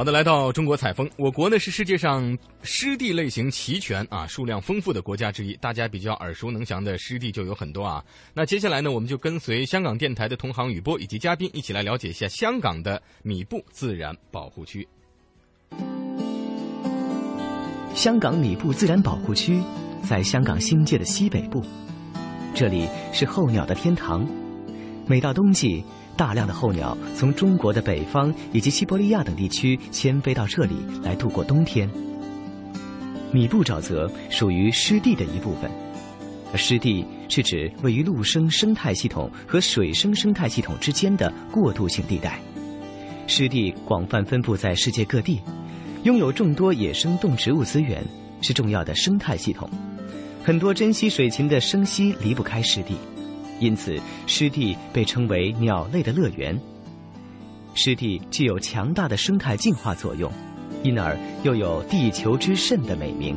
好的，来到中国采风，我国呢是世界上湿地类型齐全啊、数量丰富的国家之一。大家比较耳熟能详的湿地就有很多啊。那接下来呢，我们就跟随香港电台的同行雨波以及嘉宾一起来了解一下香港的米布自然保护区。香港米布自然保护区在香港新界的西北部，这里是候鸟的天堂。每到冬季，大量的候鸟从中国的北方以及西伯利亚等地区迁飞到这里来度过冬天。米布沼泽属于湿地的一部分，湿地是指位于陆生生态系统和水生生态系统之间的过渡性地带。湿地广泛分布在世界各地，拥有众多野生动植物资源，是重要的生态系统。很多珍稀水禽的生息离不开湿地。因此，湿地被称为鸟类的乐园。湿地具有强大的生态净化作用，因而又有“地球之肾”的美名。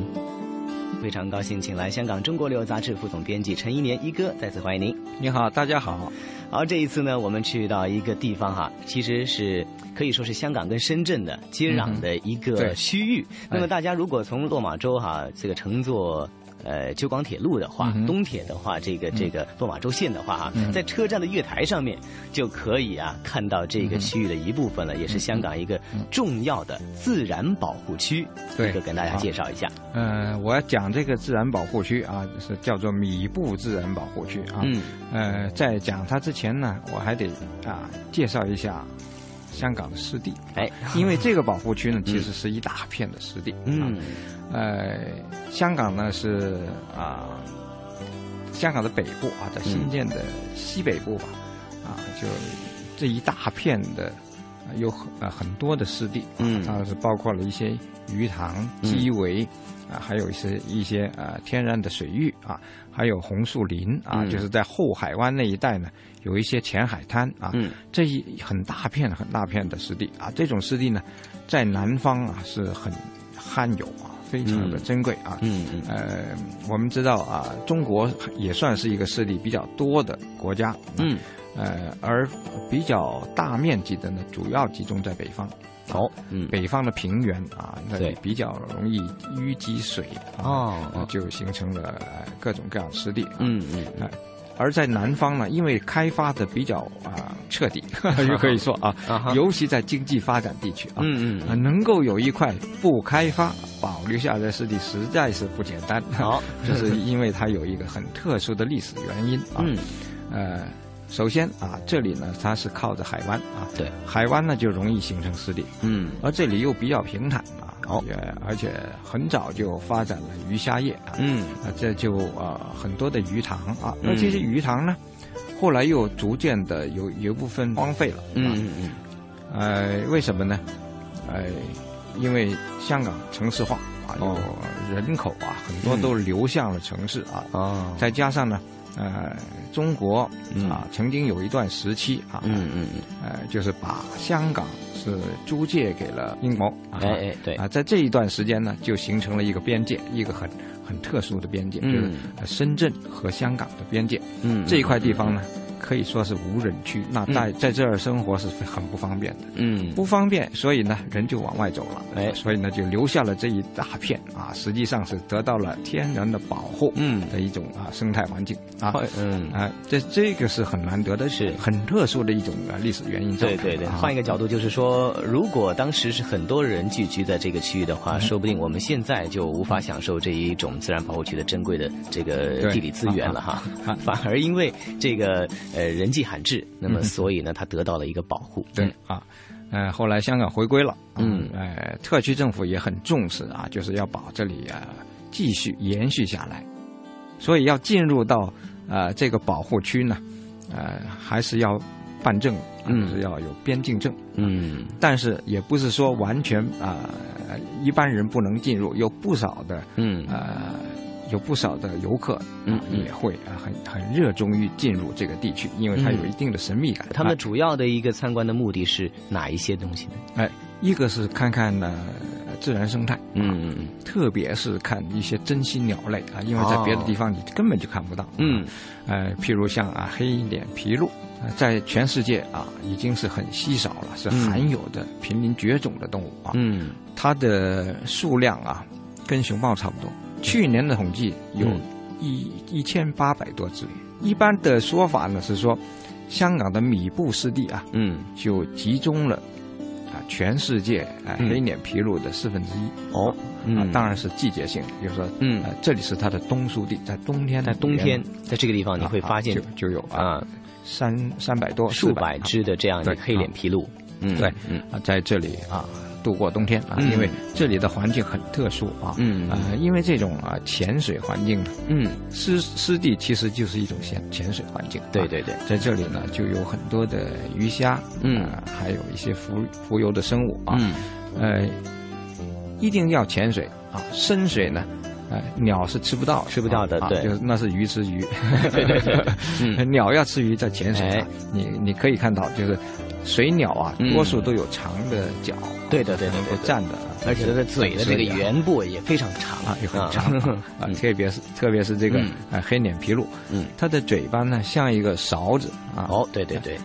非常高兴，请来香港《中国旅游杂志》副总编辑陈一年一哥，再次欢迎您。你好，大家好。好，这一次呢，我们去到一个地方哈，其实是可以说是香港跟深圳的接壤的一个区域。嗯、那么，大家如果从落马洲哈这个乘坐。呃，九广铁路的话，嗯、东铁的话，这个这个落马洲线的话啊，嗯、在车站的月台上面就可以啊看到这个区域的一部分了，嗯、也是香港一个重要的自然保护区。对，就跟大家介绍一下。嗯、呃，我要讲这个自然保护区啊，是叫做米布自然保护区啊。嗯。呃，在讲它之前呢，我还得啊介绍一下。香港的湿地，哎，因为这个保护区呢，其实是一大片的湿地。嗯，呃，香港呢是啊，香港的北部啊，在新建的西北部吧，啊，就这一大片的有很呃很多的湿地，嗯，它是包括了一些鱼塘、基围。啊，还有一些一些呃天然的水域啊，还有红树林啊，嗯、就是在后海湾那一带呢，有一些浅海滩啊，嗯、这一很大片很大片的湿地啊，这种湿地呢，在南方啊是很罕有啊，非常的珍贵啊，嗯嗯，呃，我们知道啊，中国也算是一个湿地比较多的国家，嗯，呃，而比较大面积的呢，主要集中在北方。哦，嗯，北方的平原啊，那比较容易淤积水哦，啊、就形成了各种各样的湿地。嗯嗯哎，而在南方呢，因为开发的比较啊彻底，就 *laughs* 可以说啊，尤其在经济发展地区啊，嗯嗯啊，能够有一块不开发保留下来的湿地，实在是不简单。好，*laughs* 这是因为它有一个很特殊的历史原因啊。嗯，呃。首先啊，这里呢它是靠着海湾啊，对，海湾呢就容易形成湿地，嗯，而这里又比较平坦啊，哦，也而且很早就发展了鱼虾业啊，嗯，啊这就啊很多的鱼塘啊，那这些鱼塘呢，后来又逐渐的有有一部分荒废了，嗯嗯嗯，呃，为什么呢？呃，因为香港城市化啊，哦。有人口啊很多都流向了城市啊，哦，再加上呢。呃，中国啊，曾经有一段时期啊，嗯嗯嗯，呃，就是把香港是租借给了英国，哎哎对。啊，在这一段时间呢，就形成了一个边界，一个很很特殊的边界，就是深圳和香港的边界，嗯，这一块地方呢。可以说是无人区，那在在这儿生活是很不方便的，嗯，不方便，所以呢，人就往外走了，哎，所以呢，就留下了这一大片啊，实际上是得到了天然的保护，嗯，的一种啊生态环境啊，嗯。啊，这这个是很难得的，是。很特殊的一种啊历史原因。对对对，换一个角度就是说，如果当时是很多人聚居在这个区域的话，说不定我们现在就无法享受这一种自然保护区的珍贵的这个地理资源了哈，反而因为这个呃人迹罕至。那么，所以呢，它得到了一个保护。对啊，呃，后来香港回归了，嗯，呃，特区政府也很重视啊，就是要把这里啊继续延续下来，所以要进入到呃这个保护区呢，呃，还是要办证，嗯，是要有边境证，嗯，但是也不是说完全啊、呃、一般人不能进入，有不少的，嗯，呃。有不少的游客，嗯，也会啊很很热衷于进入这个地区，因为它有一定的神秘感。他们主要的一个参观的目的是哪一些东西呢？哎，一个是看看呢自然生态，嗯嗯嗯，特别是看一些珍稀鸟类啊，因为在别的地方你根本就看不到，嗯，呃，譬如像啊黑脸琵鹭，在全世界啊已经是很稀少了，是罕有的濒临绝种的动物啊，嗯，它的数量啊跟熊猫差不多，去年的统计有一一千八百多只，一般的说法呢是说，香港的米布湿地啊，嗯，就集中了。啊，全世界啊黑脸琵鹭的四分之一。哦，啊，当然是季节性，就是说，嗯，这里是它的冬宿地，在冬天，在冬天，在这个地方你会发现就有啊，三三百多数百只的这样的黑脸琵鹭，嗯，对，嗯。啊，在这里啊度过冬天啊，因为这里的环境很特殊啊，嗯。啊，因为这种啊潜水环境，嗯，湿湿地其实就是一种潜潜水环境，对对对，在这里呢就有很多的鱼虾，嗯，还有一些浮浮游的生物啊，嗯，呃，一定要潜水啊，深水呢。呃，鸟是吃不到，吃不到的，对，就是那是鱼吃鱼，*laughs* 对对对，*laughs* 嗯，*laughs* 鸟要吃鱼在潜水，哎，你你可以看到，就是水鸟啊，多数都有长的脚，对的对的，不站的，而且它的嘴的这个圆部也非常长啊，也很长啊，特别是特别是这个呃黑脸琵鹭，嗯，它的嘴巴呢像一个勺子啊，哦，对对对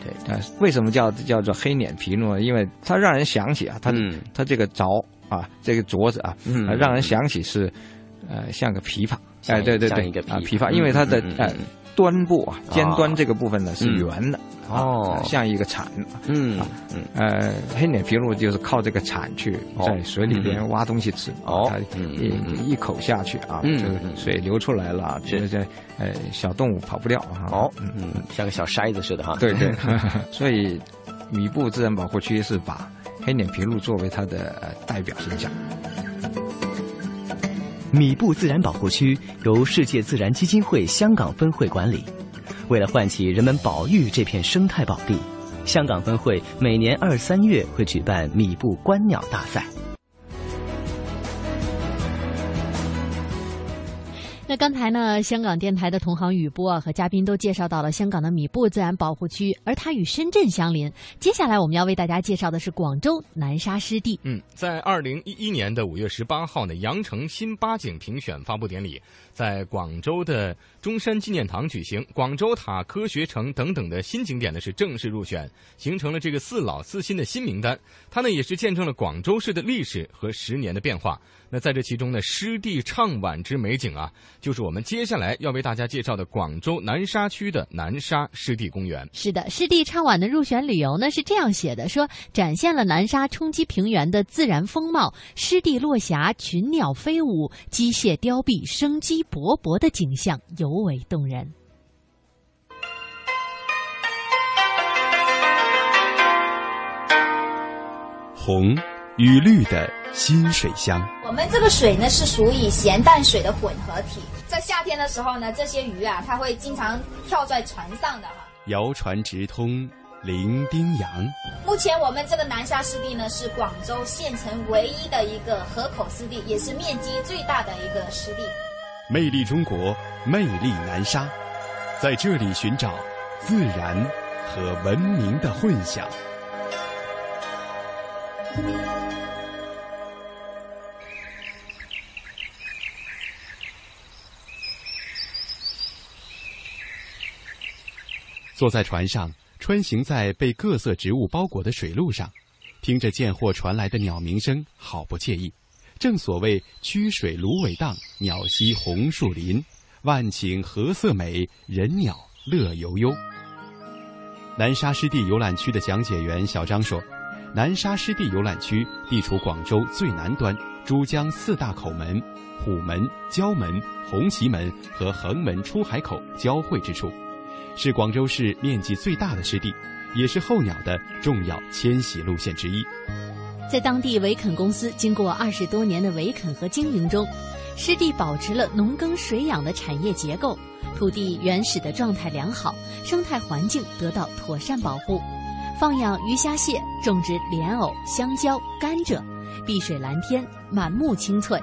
为什么叫叫做黑脸琵鹭呢？因为它让人想起啊，它它这个凿啊，这个镯子啊，让人想起是。呃，像个琵琶，哎，对对对，啊，琵琶，因为它的呃端部啊，尖端这个部分呢是圆的，哦，像一个铲，嗯嗯，呃，黑脸琵鹭就是靠这个铲去在水里边挖东西吃，哦，一一口下去啊，就是水流出来了，这这呃小动物跑不掉啊，哦，嗯，像个小筛子似的哈，对对，*laughs* 所以米布自然保护区是把黑脸琵鹭作为它的代表形象。米布自然保护区由世界自然基金会香港分会管理。为了唤起人们保育这片生态宝地，香港分会每年二三月会举办米布观鸟大赛。刚才呢，香港电台的同行语播啊和嘉宾都介绍到了香港的米布自然保护区，而它与深圳相邻。接下来我们要为大家介绍的是广州南沙湿地。嗯，在二零一一年的五月十八号呢，羊城新八景评选发布典礼在广州的中山纪念堂举行，广州塔、科学城等等的新景点呢是正式入选，形成了这个四老四新的新名单。它呢也是见证了广州市的历史和十年的变化。那在这其中呢，湿地唱晚之美景啊，就是我们接下来要为大家介绍的广州南沙区的南沙湿地公园。是的，湿地唱晚的入选理由呢是这样写的：说展现了南沙冲积平原的自然风貌，湿地落霞、群鸟飞舞、机械凋敝、生机勃勃的景象尤为动人。红与绿的。新水乡，我们这个水呢是属于咸淡水的混合体。在夏天的时候呢，这些鱼啊，它会经常跳在船上的哈。谣传直通伶仃洋。目前我们这个南沙湿地呢，是广州县城唯一的一个河口湿地，也是面积最大的一个湿地。魅力中国，魅力南沙，在这里寻找自然和文明的混响。坐在船上，穿行在被各色植物包裹的水路上，听着见货传来的鸟鸣声，好不惬意。正所谓“曲水芦苇荡，鸟栖红树林，万顷荷色美，人鸟乐悠悠。”南沙湿地游览区的讲解员小张说：“南沙湿地游览区地处广州最南端，珠江四大口门——虎门、蛟门、红旗门和横门出海口交汇之处。”是广州市面积最大的湿地，也是候鸟的重要迁徙路线之一。在当地围垦公司经过二十多年的围垦和经营中，湿地保持了农耕水养的产业结构，土地原始的状态良好，生态环境得到妥善保护。放养鱼虾蟹，种植莲藕、香蕉、甘蔗，碧水蓝天，满目青翠。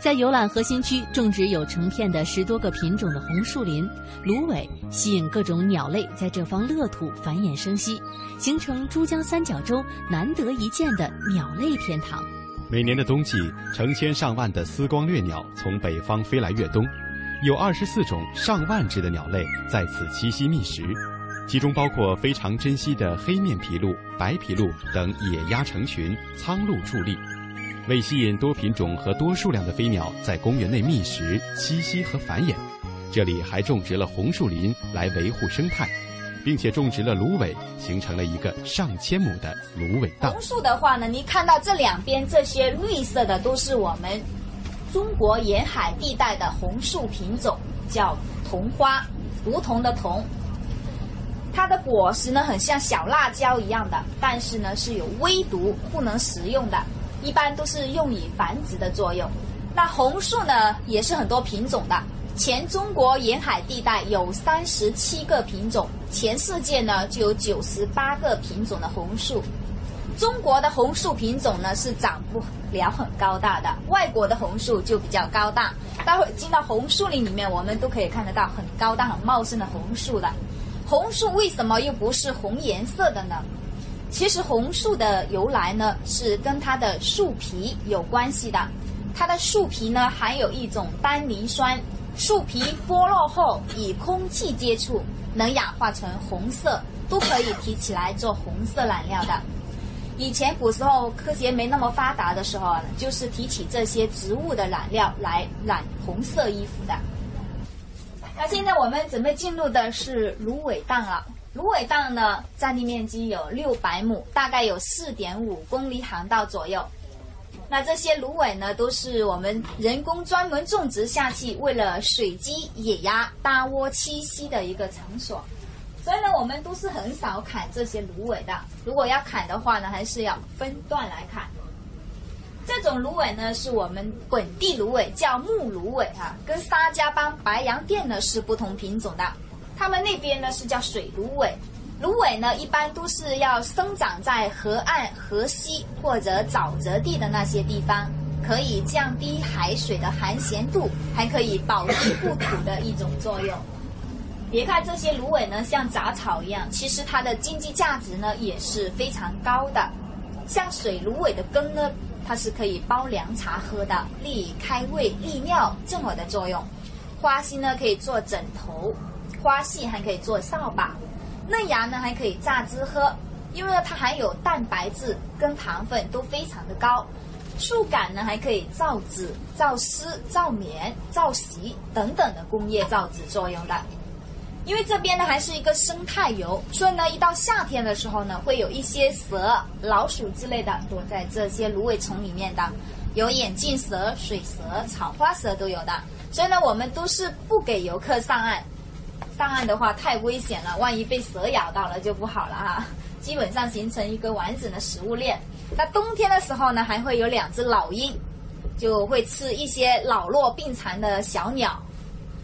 在游览核心区种植有成片的十多个品种的红树林、芦苇，吸引各种鸟类在这方乐土繁衍生息，形成珠江三角洲难得一见的鸟类天堂。每年的冬季，成千上万的丝光掠鸟从北方飞来越冬，有二十四种上万只的鸟类在此栖息觅食，其中包括非常珍稀的黑面琵鹭、白琵鹭等野鸭成群，苍鹭伫立。为吸引多品种和多数量的飞鸟在公园内觅食、栖息和繁衍，这里还种植了红树林来维护生态，并且种植了芦苇，形成了一个上千亩的芦苇荡。红树的话呢，你看到这两边这些绿色的都是我们中国沿海地带的红树品种，叫桐花，梧桐的桐。它的果实呢很像小辣椒一样的，但是呢是有微毒，不能食用的。一般都是用以繁殖的作用。那红树呢，也是很多品种的。全中国沿海地带有三十七个品种，全世界呢就有九十八个品种的红树。中国的红树品种呢是长不了很高大的，外国的红树就比较高大。待会进到红树林里面，我们都可以看得到很高大、很茂盛的红树的。红树为什么又不是红颜色的呢？其实红树的由来呢，是跟它的树皮有关系的。它的树皮呢含有一种单宁酸，树皮剥落后与空气接触，能氧化成红色，都可以提起来做红色染料的。以前古时候科学没那么发达的时候啊，就是提起这些植物的染料来染红色衣服的。那现在我们准备进入的是芦苇荡了。芦苇荡呢，占地面积有六百亩，大概有四点五公里航道左右。那这些芦苇呢，都是我们人工专门种植下去，为了水鸡、野鸭搭窝栖息的一个场所。所以呢，我们都是很少砍这些芦苇的。如果要砍的话呢，还是要分段来砍。这种芦苇呢，是我们本地芦苇，叫木芦苇哈，跟沙家浜、白洋淀呢是不同品种的。他们那边呢是叫水芦苇，芦苇呢一般都是要生长在河岸、河溪或者沼泽地的那些地方，可以降低海水的含咸度，还可以保地固土的一种作用。别看这些芦苇呢像杂草一样，其实它的经济价值呢也是非常高的。像水芦苇的根呢，它是可以煲凉茶喝的，利开胃、利尿这么的作用。花心呢可以做枕头。花细还可以做扫把，嫩芽呢还可以榨汁喝，因为呢它含有蛋白质跟糖分都非常的高。树干呢还可以造纸、造丝、造棉、造席等等的工业造纸作用的。因为这边呢还是一个生态游，所以呢一到夏天的时候呢，会有一些蛇、老鼠之类的躲在这些芦苇丛里面的，有眼镜蛇、水蛇、草花蛇都有的。所以呢我们都是不给游客上岸。上岸的话太危险了，万一被蛇咬到了就不好了哈。基本上形成一个完整的食物链。那冬天的时候呢，还会有两只老鹰，就会吃一些老弱病残的小鸟，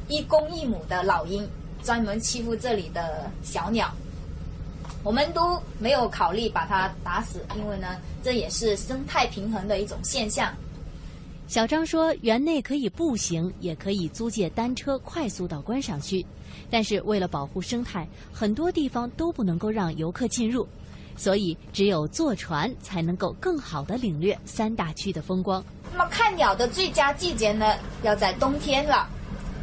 一公一母的老鹰专门欺负这里的小鸟。我们都没有考虑把它打死，因为呢，这也是生态平衡的一种现象。小张说，园内可以步行，也可以租借单车快速到观赏区。但是为了保护生态，很多地方都不能够让游客进入，所以只有坐船才能够更好的领略三大区的风光。那么看鸟的最佳季节呢，要在冬天了。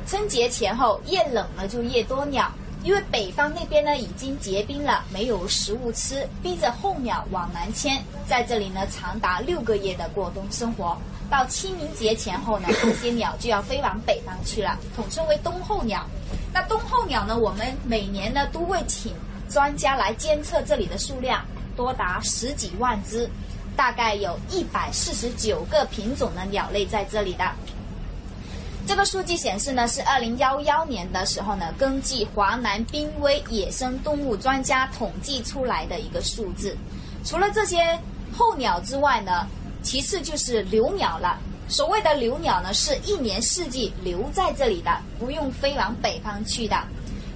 春节前后越冷了就越多鸟，因为北方那边呢已经结冰了，没有食物吃，逼着候鸟往南迁，在这里呢长达六个月的过冬生活。到清明节前后呢，这些鸟就要飞往北方去了，统称为冬候鸟。那冬候鸟呢，我们每年呢都会请专家来监测这里的数量，多达十几万只，大概有一百四十九个品种的鸟类在这里的。这个数据显示呢，是二零幺幺年的时候呢，根据华南濒危野生动物专家统计出来的一个数字。除了这些候鸟之外呢，其次就是留鸟了。所谓的留鸟呢，是一年四季留在这里的，不用飞往北方去的，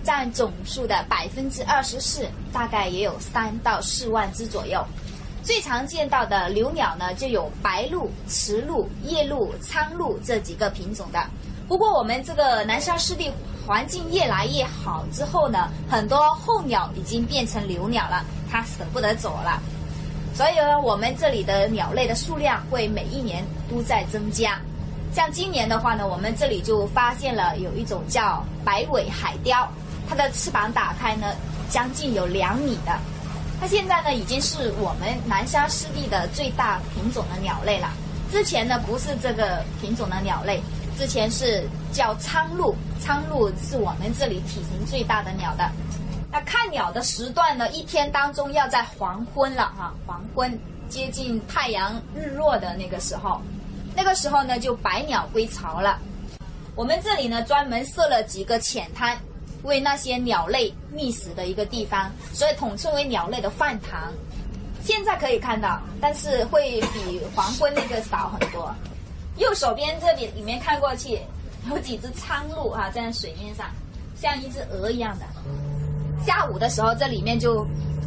占总数的百分之二十四，大概也有三到四万只左右。最常见到的留鸟呢，就有白鹭、池鹭、夜鹭、苍鹭这几个品种的。不过我们这个南沙湿地环境越来越好之后呢，很多候鸟已经变成留鸟了，它舍不得走了。所以呢，我们这里的鸟类的数量会每一年都在增加。像今年的话呢，我们这里就发现了有一种叫白尾海雕，它的翅膀打开呢，将近有两米的。它现在呢，已经是我们南沙湿地的最大品种的鸟类了。之前呢，不是这个品种的鸟类，之前是叫苍鹭，苍鹭是我们这里体型最大的鸟的。那看鸟的时段呢，一天当中要在黄昏了哈，黄昏接近太阳日落的那个时候，那个时候呢就百鸟归巢了。我们这里呢专门设了几个浅滩。为那些鸟类觅食的一个地方，所以统称为鸟类的饭堂。现在可以看到，但是会比黄昏那个少很多。右手边这里里面看过去，有几只苍鹭哈，在水面上，像一只鹅一样的。下午的时候，这里面就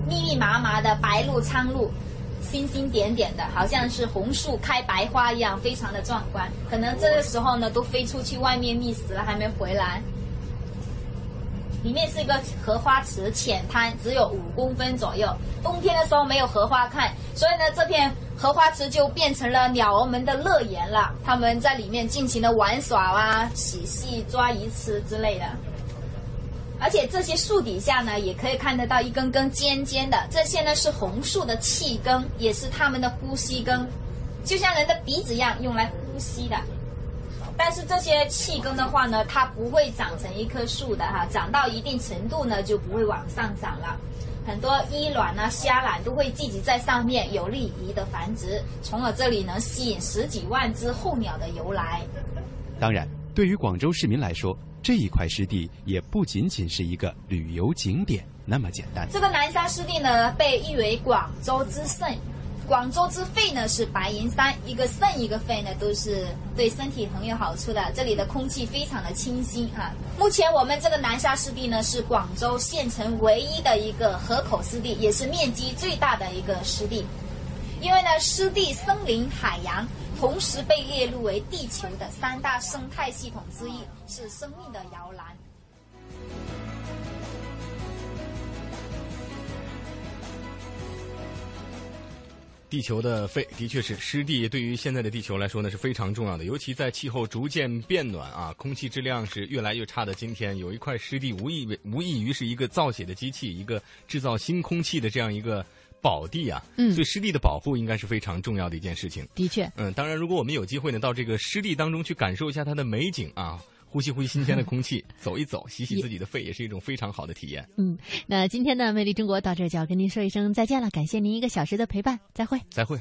密密麻麻的白鹭、苍鹭，星星点点的，好像是红树开白花一样，非常的壮观。可能这个时候呢，都飞出去外面觅食了，还没回来。里面是一个荷花池浅滩，只有五公分左右。冬天的时候没有荷花看，所以呢，这片荷花池就变成了鸟儿们的乐园了。他们在里面尽情的玩耍啊、嬉戏、抓鱼吃之类的。而且这些树底下呢，也可以看得到一根根尖尖的，这些呢是红树的气根，也是它们的呼吸根，就像人的鼻子一样，用来呼吸的。但是这些气根的话呢，它不会长成一棵树的哈，长到一定程度呢就不会往上长了。很多衣卵啊、虾卵都会聚集在上面，有利于的繁殖，从而这里能吸引十几万只候鸟的游来。当然，对于广州市民来说，这一块湿地也不仅仅是一个旅游景点那么简单。这个南沙湿地呢，被誉为广州之肾。广州之肺呢是白云山，一个肾一个肺呢都是对身体很有好处的。这里的空气非常的清新哈。目前我们这个南沙湿地呢是广州县城唯一的一个河口湿地，也是面积最大的一个湿地。因为呢湿地、森林、海洋同时被列入为地球的三大生态系统之一，是生命的摇篮。地球的肺的确是湿地，对于现在的地球来说呢是非常重要的。尤其在气候逐渐变暖啊，空气质量是越来越差的今天，有一块湿地无异无异于是一个造血的机器，一个制造新空气的这样一个宝地啊。嗯，所以湿地的保护应该是非常重要的一件事情。的确，嗯，当然，如果我们有机会呢，到这个湿地当中去感受一下它的美景啊。呼吸呼吸新鲜的空气，*laughs* 走一走，洗洗自己的肺，也是一种非常好的体验。嗯，那今天呢魅力中国到这就要跟您说一声再见了，感谢您一个小时的陪伴，再会，再会。